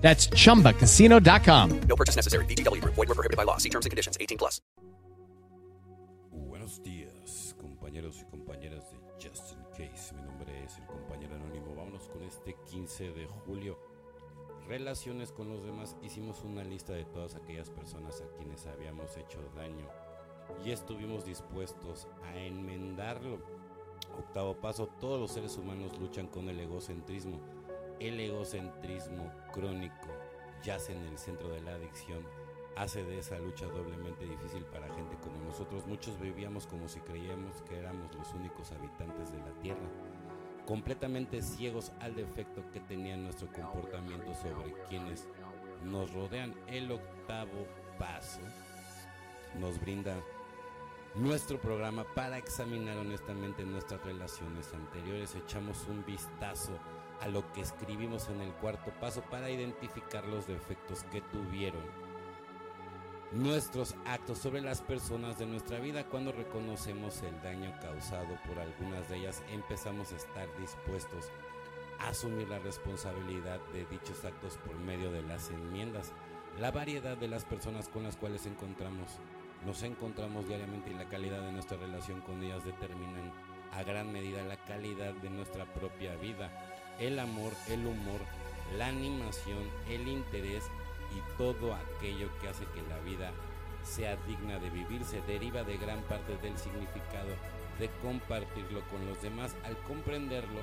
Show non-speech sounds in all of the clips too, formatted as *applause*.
That's chumbacasino.com. No purchase necessary. VGW Group. Void were prohibited by law. See terms and conditions. 18 plus. Buenos días, compañeros y compañeras de Just in Case. Mi nombre es el compañero anónimo. Vámonos con este 15 de julio. Relaciones con los demás. Hicimos una lista de todas aquellas personas a quienes habíamos hecho daño y estuvimos dispuestos a enmendarlo. Octavo paso, todos los seres humanos luchan con el egocentrismo. El egocentrismo crónico yace en el centro de la adicción, hace de esa lucha doblemente difícil para gente como nosotros. Muchos vivíamos como si creíamos que éramos los únicos habitantes de la Tierra, completamente ciegos al defecto que tenía nuestro comportamiento sobre quienes nos rodean. El octavo paso nos brinda nuestro programa para examinar honestamente nuestras relaciones anteriores. Echamos un vistazo a lo que escribimos en el cuarto paso para identificar los defectos que tuvieron nuestros actos sobre las personas de nuestra vida. Cuando reconocemos el daño causado por algunas de ellas, empezamos a estar dispuestos a asumir la responsabilidad de dichos actos por medio de las enmiendas. La variedad de las personas con las cuales encontramos, nos encontramos diariamente y la calidad de nuestra relación con ellas determinan a gran medida la calidad de nuestra propia vida. El amor, el humor, la animación, el interés y todo aquello que hace que la vida sea digna de vivir se deriva de gran parte del significado de compartirlo con los demás. Al comprenderlo,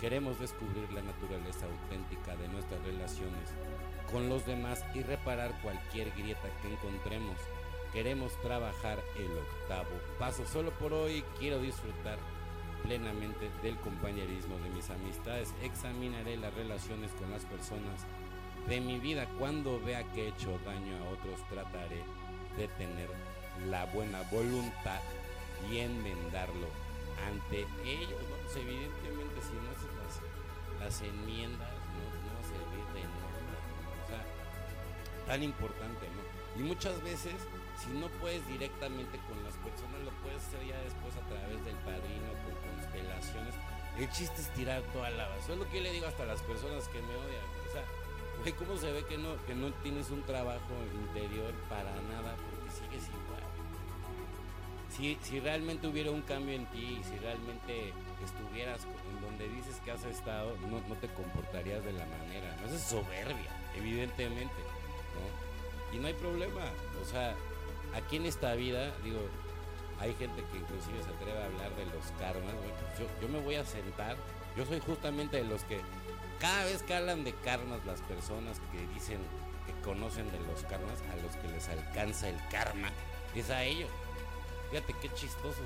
queremos descubrir la naturaleza auténtica de nuestras relaciones con los demás y reparar cualquier grieta que encontremos. Queremos trabajar el octavo paso. Solo por hoy quiero disfrutar plenamente del compañerismo de mis amistades. Examinaré las relaciones con las personas de mi vida. Cuando vea que he hecho daño a otros, trataré de tener la buena voluntad y enmendarlo ante ellos. Pues evidentemente, si no haces las, las enmiendas, no, no va a servir nada. O sea, tan importante, ¿no? Y muchas veces, si no puedes directamente con las personas, lo puedes hacer ya después a través del padrino, con constelaciones. El chiste es tirar toda la basura. Es lo que yo le digo hasta las personas que me odian. O sea, güey, ¿cómo se ve que no, que no tienes un trabajo interior para nada? Porque sigues igual. Si, si realmente hubiera un cambio en ti, si realmente estuvieras en donde dices que has estado, no, no te comportarías de la manera. No es soberbia, evidentemente. Y no hay problema. O sea, aquí en esta vida, digo, hay gente que inclusive se atreve a hablar de los karmas. Yo, yo me voy a sentar. Yo soy justamente de los que cada vez que hablan de karmas, las personas que dicen que conocen de los karmas, a los que les alcanza el karma, es a ellos. Fíjate qué chistoso.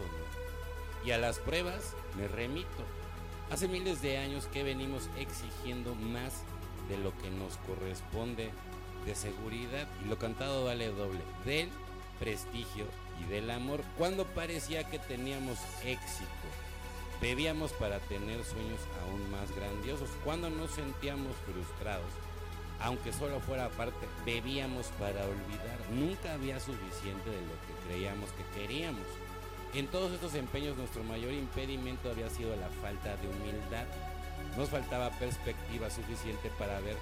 Y a las pruebas me remito. Hace miles de años que venimos exigiendo más de lo que nos corresponde de seguridad y lo cantado vale doble del prestigio y del amor. Cuando parecía que teníamos éxito bebíamos para tener sueños aún más grandiosos. Cuando nos sentíamos frustrados aunque solo fuera parte bebíamos para olvidar. Nunca había suficiente de lo que creíamos que queríamos. En todos estos empeños nuestro mayor impedimento había sido la falta de humildad. Nos faltaba perspectiva suficiente para ver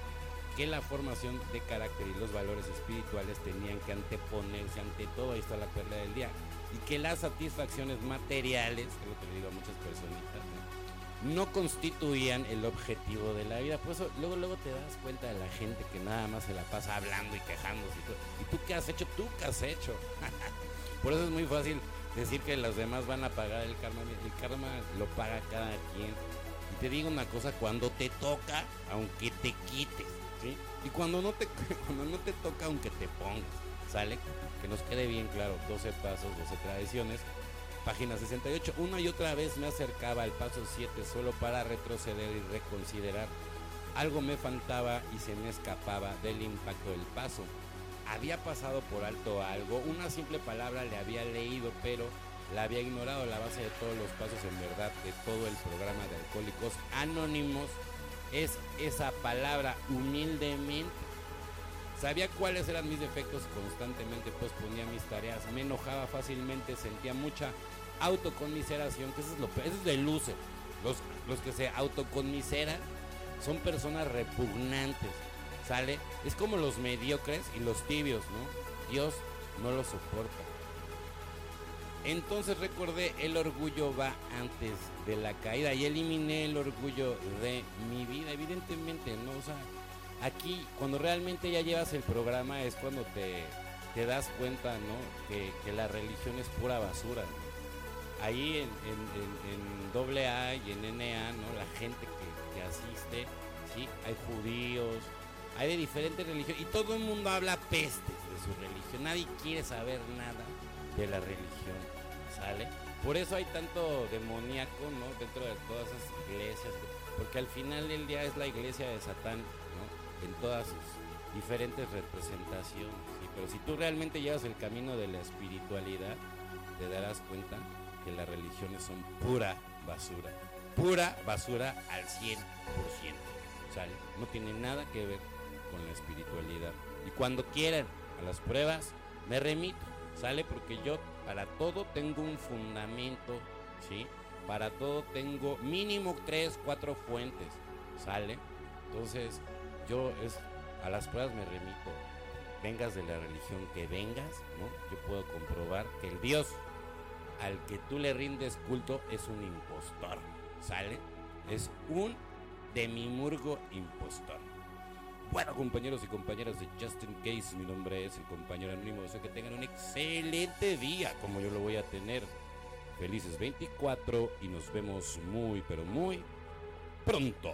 que la formación de carácter y los valores espirituales tenían que anteponerse ante todo, ahí está la perla del día, y que las satisfacciones materiales, es lo que le digo a muchas personitas, ¿no? constituían el objetivo de la vida. Por eso luego, luego te das cuenta de la gente que nada más se la pasa hablando y quejándose y todo. ¿Y tú qué has hecho? ¿Tú qué has hecho? *laughs* Por eso es muy fácil decir que los demás van a pagar el karma. El karma lo paga cada quien. Y te digo una cosa, cuando te toca, aunque te quites, Y cuando no te, *laughs* cuando no te toca, aunque te pongas, ¿sale? Que nos quede bien claro, 12 pasos, 12 tradiciones. Página 68, una y otra vez me acercaba al paso 7 solo para retroceder y reconsiderar. Algo me faltaba y se me escapaba del impacto del paso. había pasado por alto algo, una simple palabra le había leído, pero la había ignorado. La base de todos los pasos, en verdad, de todo el programa de Alcohólicos Anónimos es esa palabra humildemente. Sabía cuáles eran mis defectos, constantemente pues ponía mis tareas, me enojaba fácilmente, sentía mucha autoconmiseración, que eso es lo eso es de luce. Los, los que se autoconmiseran son personas repugnantes, ¿sale? Es como los mediocres y los tibios, ¿no? Dios no los soporta. Entonces recordé, el orgullo va antes de la caída y eliminé el orgullo de mi vida, evidentemente, ¿no? O sea, aquí cuando realmente ya llevas el programa es cuando te, te das cuenta, ¿no? Que, la religión es pura basura. ¿no? Ahí en, en, en, en, AA y en NA, ¿no? La gente que, que asiste, ¿sí? Hay judíos, hay de diferentes religiones y todo el mundo habla pestes de su religión. Nadie quiere saber nada de la religión, ¿sale? Por eso hay tanto demoníaco, ¿no? Dentro de todas esas iglesias, porque al final del día es la iglesia de Satán, ¿no? En todas sus diferentes representaciones. Pero si tú realmente llevas el camino de la espiritualidad, te darás cuenta que las religiones son pura basura. Pura basura al 100%. ¿Sale? No tiene nada que ver con la espiritualidad. Y cuando quieran a las pruebas, me remito, ¿sale? Porque yo para todo tengo un fundamento, ¿sí? Para todo tengo mínimo tres, cuatro fuentes, ¿sale? Entonces, yo es, a las pruebas me remito. Vengas de la religión que vengas, ¿no? Yo puedo comprobar que el Dios al que tú le rindes culto es un impostor, ¿sale? Es un demimurgo impostor. Bueno, compañeros y compañeras de Justin Case, mi nombre es el compañero anónimo. Deseo que tengan un excelente día, como yo lo voy a tener. Felices 24 y nos vemos muy, pero muy pronto.